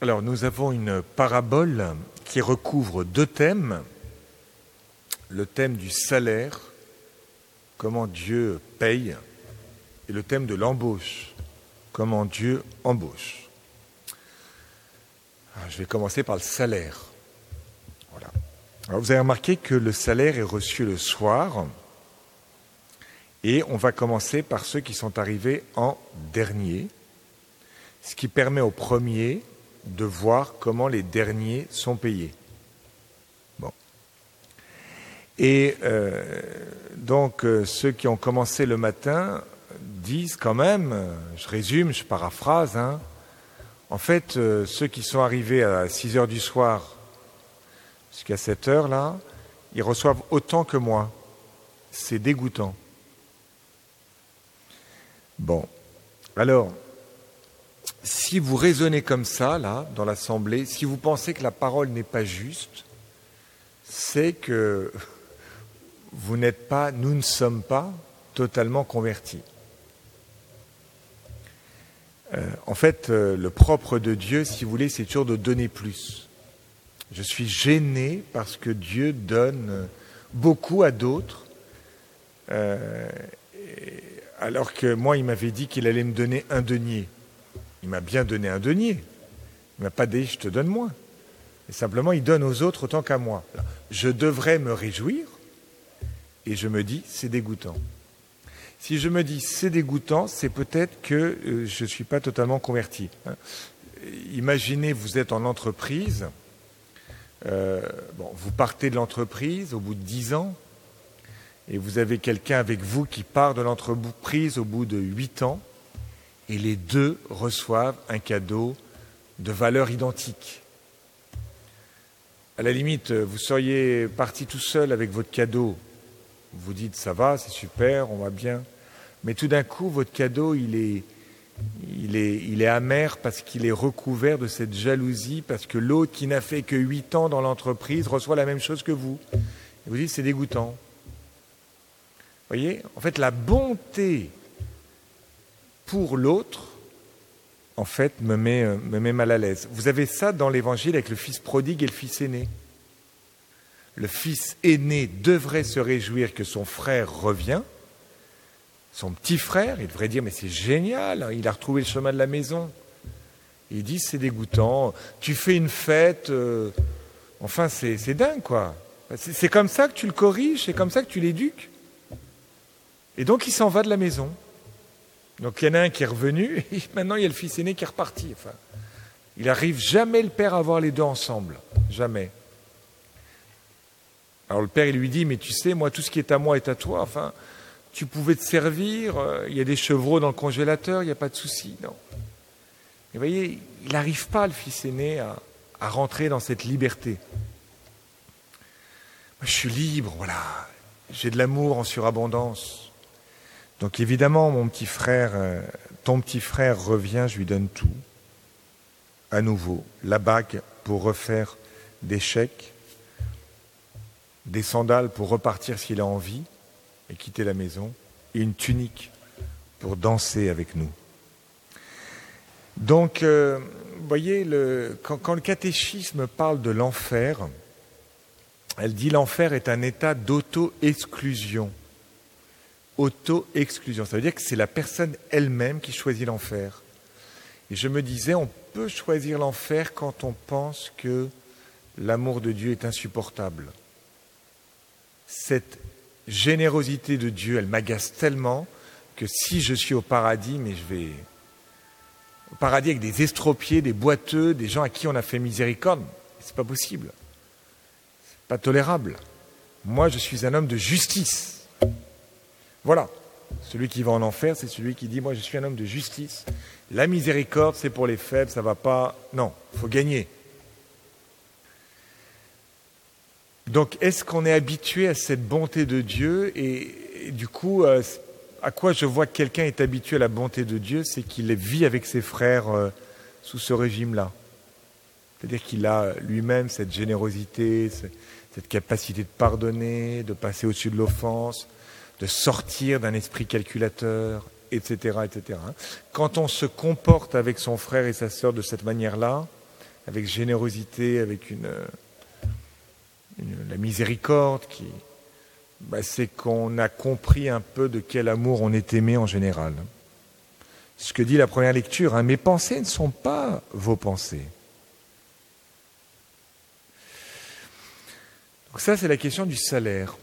Alors, nous avons une parabole qui recouvre deux thèmes. Le thème du salaire, comment Dieu paye, et le thème de l'embauche, comment Dieu embauche. Alors, je vais commencer par le salaire. Alors, vous avez remarqué que le salaire est reçu le soir, et on va commencer par ceux qui sont arrivés en dernier, ce qui permet aux premiers de voir comment les derniers sont payés. Bon. Et euh, donc euh, ceux qui ont commencé le matin disent quand même, je résume, je paraphrase, hein, en fait euh, ceux qui sont arrivés à 6 heures du soir jusqu'à 7 heures là, ils reçoivent autant que moi. C'est dégoûtant. Bon. Alors, si vous raisonnez comme ça, là, dans l'Assemblée, si vous pensez que la parole n'est pas juste, c'est que vous n'êtes pas, nous ne sommes pas totalement convertis. Euh, en fait, euh, le propre de Dieu, si vous voulez, c'est toujours de donner plus. Je suis gêné parce que Dieu donne beaucoup à d'autres, euh, alors que moi, il m'avait dit qu'il allait me donner un denier. Il m'a bien donné un denier. Il m'a pas dit je te donne moins. Simplement, il donne aux autres autant qu'à moi. Je devrais me réjouir et je me dis c'est dégoûtant. Si je me dis c'est dégoûtant, c'est peut-être que euh, je ne suis pas totalement converti. Hein. Imaginez, vous êtes en entreprise, euh, vous partez de l'entreprise au bout de dix ans, et vous avez quelqu'un avec vous qui part de l'entreprise au bout de huit ans, et les deux reçoivent un cadeau de valeur identique. À la limite, vous seriez parti tout seul avec votre cadeau. Vous dites ça va, c'est super, on va bien. Mais tout d'un coup, votre cadeau, il est, il est, il est amer parce qu'il est recouvert de cette jalousie, parce que l'autre qui n'a fait que huit ans dans l'entreprise reçoit la même chose que vous. Et vous dites c'est dégoûtant. Vous voyez, en fait, la bonté pour l'autre, en fait, me met, euh, me met mal à l'aise. Vous avez ça dans l'évangile avec le fils prodigue et le fils aîné. Le fils aîné devrait se réjouir que son frère revient. Son petit frère, il devrait dire, mais c'est génial, hein, il a retrouvé le chemin de la maison. Il dit, c'est dégoûtant, tu fais une fête, euh, enfin c'est dingue quoi. C'est comme ça que tu le corriges, c'est comme ça que tu l'éduques. Et donc il s'en va de la maison. Donc il y en a un qui est revenu, et maintenant il y a le fils aîné qui est reparti. Enfin, il n'arrive jamais le père à avoir les deux ensemble. Jamais. Alors le père, il lui dit, mais tu sais, moi, tout ce qui est à moi est à toi. Enfin, tu pouvais te servir, euh, il y a des chevreaux dans le congélateur, il n'y a pas de souci. Non. Et vous voyez, il n'arrive pas, le fils aîné, à, à rentrer dans cette liberté. Moi, je suis libre, voilà. J'ai de l'amour en surabondance. Donc évidemment, mon petit frère, euh, ton petit frère revient, je lui donne tout. À nouveau, la bague pour refaire des chèques, des sandales pour repartir s'il a envie et quitter la maison, et une tunique pour danser avec nous. Donc, euh, vous voyez, quand, quand le catéchisme parle de l'enfer, elle dit l'enfer est un état d'auto-exclusion auto-exclusion. Ça veut dire que c'est la personne elle-même qui choisit l'enfer. Et je me disais, on peut choisir l'enfer quand on pense que l'amour de Dieu est insupportable. Cette générosité de Dieu, elle m'agace tellement que si je suis au paradis, mais je vais au paradis avec des estropiés, des boiteux, des gens à qui on a fait miséricorde, c'est pas possible. C'est pas tolérable. Moi, je suis un homme de justice. Voilà. Celui qui va en enfer, c'est celui qui dit Moi, je suis un homme de justice. La miséricorde, c'est pour les faibles, ça ne va pas. Non, il faut gagner. Donc, est-ce qu'on est habitué à cette bonté de Dieu et, du coup, euh, à quoi je vois que quelqu'un est habitué à la bonté de Dieu, c'est qu'il vit avec ses frères euh, sous ce régime-là. C'est-à-dire qu'il a lui-même cette générosité, cette capacité de pardonner, de passer au-dessus de l'offense, de sortir d'un esprit calculateur, etc., etc. Quand on se comporte avec son frère et sa sœur de cette manière-là, avec générosité, avec une, la miséricorde, qui, bah, c'est qu'on a compris un peu de quel amour on est aimé en général. Ce que dit la première lecture, hein, mes pensées ne sont pas vos pensées. Donc ça, c'est la question du salaire.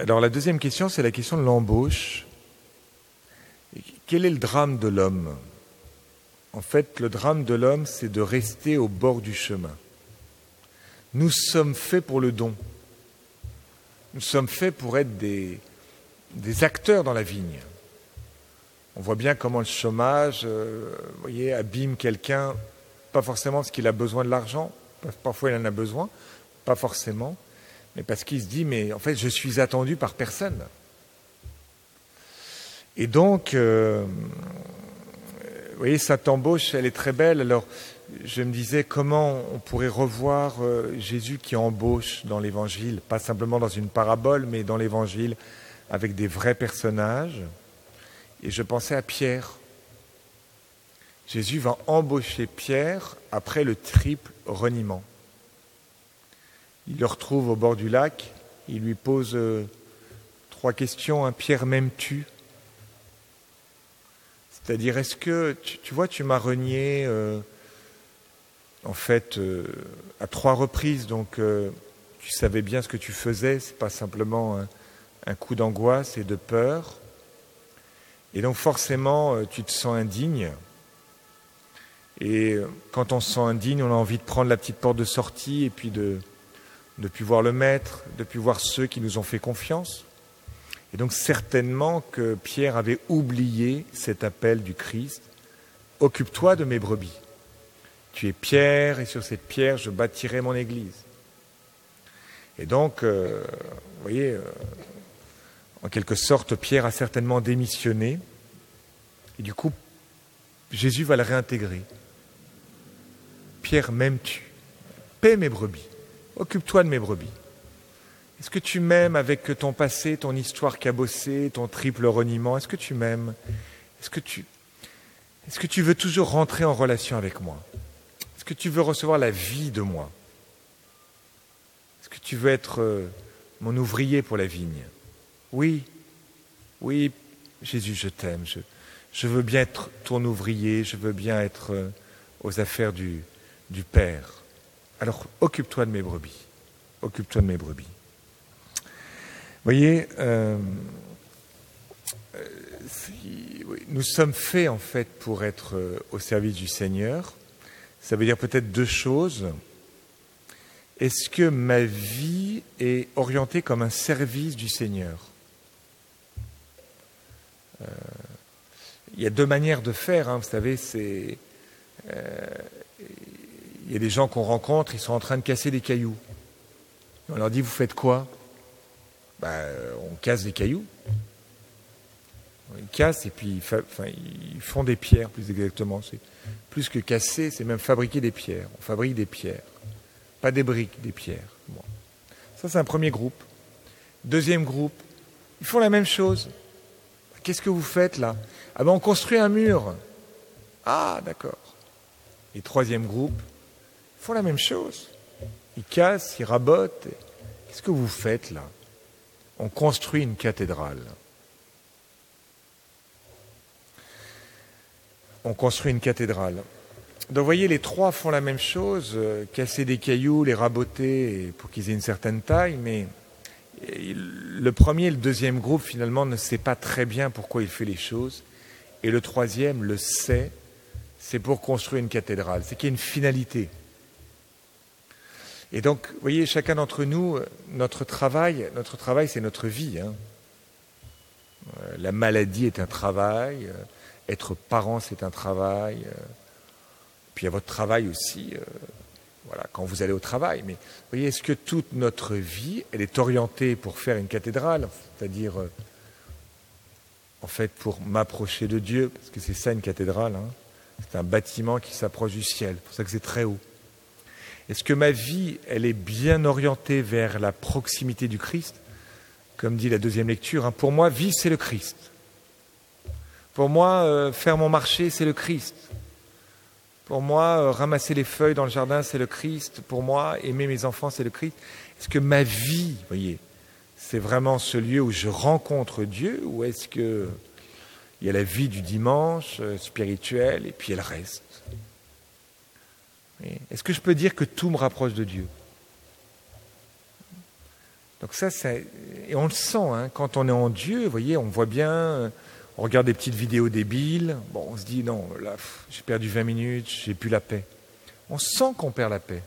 Alors la deuxième question, c'est la question de l'embauche. Quel est le drame de l'homme? En fait, le drame de l'homme, c'est de rester au bord du chemin. Nous sommes faits pour le don. Nous sommes faits pour être des, acteurs dans la vigne. On voit bien comment le chômage, euh, voyez, abîme quelqu'un, pas forcément parce qu'il a besoin de l'argent, parfois il en a besoin, pas forcément, mais parce qu'il se dit, mais en fait, je suis attendu par personne. Et donc, euh, vous voyez, cette embauche, elle est très belle. Alors, je me disais comment on pourrait revoir euh, Jésus qui embauche dans l'Évangile, pas simplement dans une parabole, mais dans l'Évangile, avec des vrais personnages. Et je pensais à Pierre. Jésus va embaucher Pierre après le triple reniement. Il le retrouve au bord du lac, il lui pose euh, trois questions. Un Pierre, m'aimes-tu? C'est-à-dire, est-ce que, tu, vois, tu m'as renié euh, en fait euh, à trois reprises, donc tu savais bien ce que tu faisais, c'est pas simplement un coup d'angoisse et de peur. Et donc forcément, tu te sens indigne. Et quand on se sent indigne, on a envie de prendre la petite porte de sortie et puis de, depuis voir le Maître, depuis voir ceux qui nous ont fait confiance. Et donc certainement que Pierre avait oublié cet appel du Christ, Occupe-toi de mes brebis. Tu es Pierre et sur cette pierre je bâtirai mon Église. Et donc, euh, vous voyez, euh, en quelque sorte, Pierre a certainement démissionné. Et du coup, Jésus va le réintégrer. Pierre, m'aimes-tu? Paie mes brebis. Occupe-toi de mes brebis. Est-ce que tu m'aimes avec ton passé, ton histoire cabossée, ton triple reniement? Est-ce que tu m'aimes? Est-ce que tu veux toujours rentrer en relation avec moi? Est-ce que tu veux recevoir la vie de moi? Est-ce que tu veux être euh, mon ouvrier pour la vigne? Oui, oui, Jésus, je t'aime. Je, veux bien être ton ouvrier, je veux bien être euh, aux affaires du Père. Alors occupe-toi de mes brebis. Occupe-toi de mes brebis. Vous voyez, euh, euh, nous sommes faits en fait pour être euh, au service du Seigneur. Ça veut dire peut-être deux choses. Est-ce que ma vie est orientée comme un service du Seigneur? Il y a deux manières de faire, hein, vous savez, c'est il y a des gens qu'on rencontre, ils sont en train de casser des cailloux. On leur dit, vous faites quoi? Ben, On casse des cailloux. Ils cassent et puis ils font des pierres, plus exactement. C'est plus que casser, c'est même fabriquer des pierres. On fabrique des pierres. Pas des briques, des pierres. Ça, c'est un premier groupe. Deuxième groupe, ils font la même chose. Qu'est-ce que vous faites là? Ah ben on construit un mur. Ah d'accord. Et troisième groupe, font la même chose. Ils cassent, ils rabotent. Qu'est-ce que vous faites là? On construit une cathédrale. On construit une cathédrale. Donc vous voyez, les trois font la même chose, euh, casser des cailloux, les raboter pour qu'ils aient une certaine taille, mais le premier et le deuxième groupe finalement ne sait pas très bien pourquoi il fait les choses, et le troisième le sait, c'est pour construire une cathédrale, c'est qu'il y a une finalité. Et donc, vous voyez, chacun d'entre nous, notre travail, notre travail, c'est notre vie. Hein. Euh, la maladie est un travail, euh, être parent, c'est un travail. Euh, puis il y a votre travail aussi, voilà, quand vous allez au travail. Mais vous voyez, est-ce que toute notre vie, elle est orientée pour faire une cathédrale, c'est-à-dire, en fait, pour m'approcher de Dieu, parce que c'est ça une cathédrale. Hein. C'est un bâtiment qui s'approche du ciel, c'est pour ça que c'est très haut. Est-ce que ma vie, elle est bien orientée vers la proximité du Christ? Comme dit la deuxième lecture, hein, pour moi, vivre, c'est le Christ. Pour moi, euh, faire mon marché, c'est le Christ. Pour moi, euh, ramasser les feuilles dans le jardin, c'est le Christ. Pour moi, aimer mes enfants, c'est le Christ. Est-ce que ma vie, voyez, c'est vraiment ce lieu où je rencontre Dieu ou est-ce que il y a la vie du dimanche euh, spirituelle et puis elle reste? Est-ce que je peux dire que tout me rapproche de Dieu? Donc ça, et on le sent hein, quand on est en Dieu. Vous voyez, on voit bien. On regarde des petites vidéos débiles. Bon, on se dit non, là, j'ai perdu 20 minutes, j'ai plus la paix. On sent qu'on perd la paix.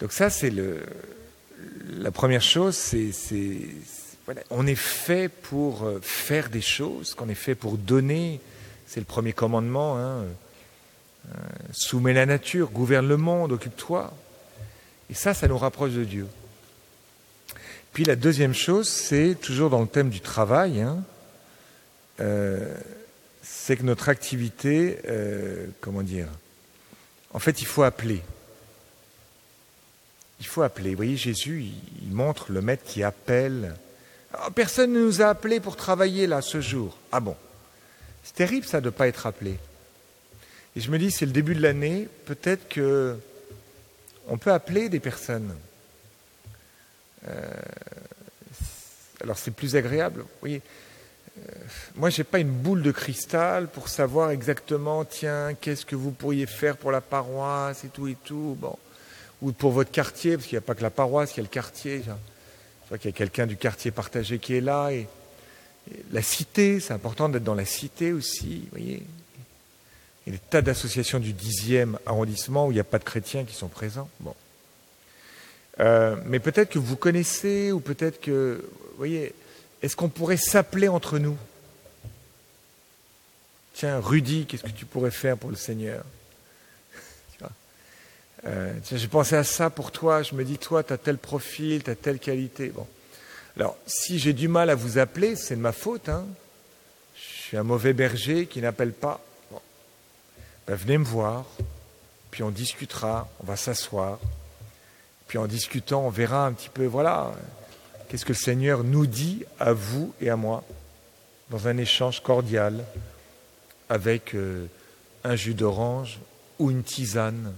Donc ça, c'est le, la première chose, c'est, voilà, on est fait pour euh, faire des choses, qu'on est fait pour donner. C'est le premier commandement. Hein. Euh, soumets la nature, gouverne le monde, occupe-toi. Et ça, ça nous rapproche de Dieu. Puis la deuxième chose, c'est toujours dans le thème du travail, hein, euh, c'est que notre activité, comment dire, en fait, il faut appeler. Il faut appeler. Vous voyez, Jésus, il, montre le maître qui appelle. Ah, personne ne nous a appelés pour travailler là ce jour. Ah bon C'est terrible ça de ne pas être appelé. Et je me dis, c'est le début de l'année, peut-être que on peut appeler des personnes. Euh, alors c'est plus agréable. Vous voyez, euh, moi, je n'ai pas une boule de cristal pour savoir exactement, tiens, qu'est-ce que vous pourriez faire pour la paroisse et tout et tout. Bon, ou pour votre quartier, parce qu'il n'y a pas que la paroisse, il y a le quartier. Je vois qu'il y a quelqu'un du quartier partagé qui est là. Et, la cité, c'est important d'être dans la cité aussi, vous voyez. Il y a des tas d'associations du 10e arrondissement où il n'y a pas de chrétiens qui sont présents. Bon. Euh, mais peut-être que vous connaissez, ou peut-être que, vous voyez, est-ce qu'on pourrait s'appeler entre nous? Tiens, Rudy, qu'est-ce que tu pourrais faire pour le Seigneur? Euh, j'ai pensé à ça pour toi, je me dis, toi, tu as tel profil, tu as telle qualité. Bon. Alors, si j'ai du mal à vous appeler, c'est de ma faute. Hein. Je suis un mauvais berger qui n'appelle pas. Ben, venez me voir, puis on discutera, on va s'asseoir. Puis en discutant, on verra un petit peu, voilà, qu'est-ce que le Seigneur nous dit à vous et à moi, dans un échange cordial, avec euh, un jus d'orange ou une tisane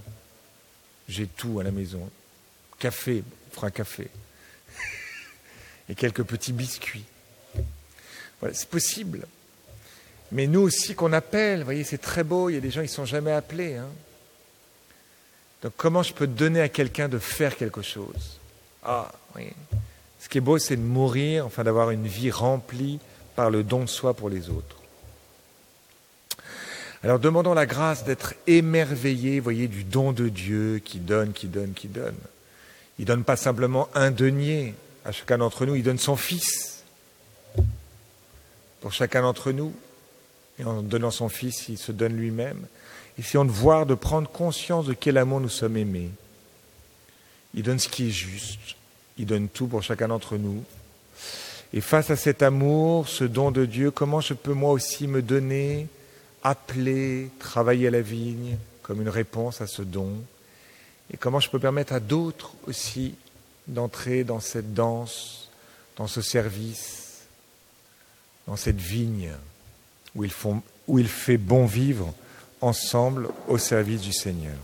j'ai tout à la maison. Café, on fera un café. Et quelques petits biscuits. Voilà, c'est possible. Mais nous aussi qu'on appelle, vous voyez, c'est très beau, il y a des gens qui ne sont jamais appelés. Hein. Donc comment je peux donner à quelqu'un de faire quelque chose? Ah, oui. Ce qui est beau, c'est de mourir, enfin d'avoir une vie remplie par le don de soi pour les autres. Alors demandons la grâce d'être émerveillés, voyez, du don de Dieu qui donne, qui donne, qui donne. Il donne pas simplement un denier à chacun d'entre nous, il donne son Fils pour chacun d'entre nous. Et en donnant son Fils, il se donne lui-même. Essayons de voir, de prendre conscience de quel amour nous sommes aimés. Il donne ce qui est juste. Il donne tout pour chacun d'entre nous. Et face à cet amour, ce don de Dieu, comment je peux moi aussi me donner appeler, travailler à la vigne comme une réponse à ce don? Et comment je peux permettre à d'autres aussi d'entrer dans cette danse, dans ce service, dans cette vigne? Où, il fait bon vivre ensemble au service du Seigneur.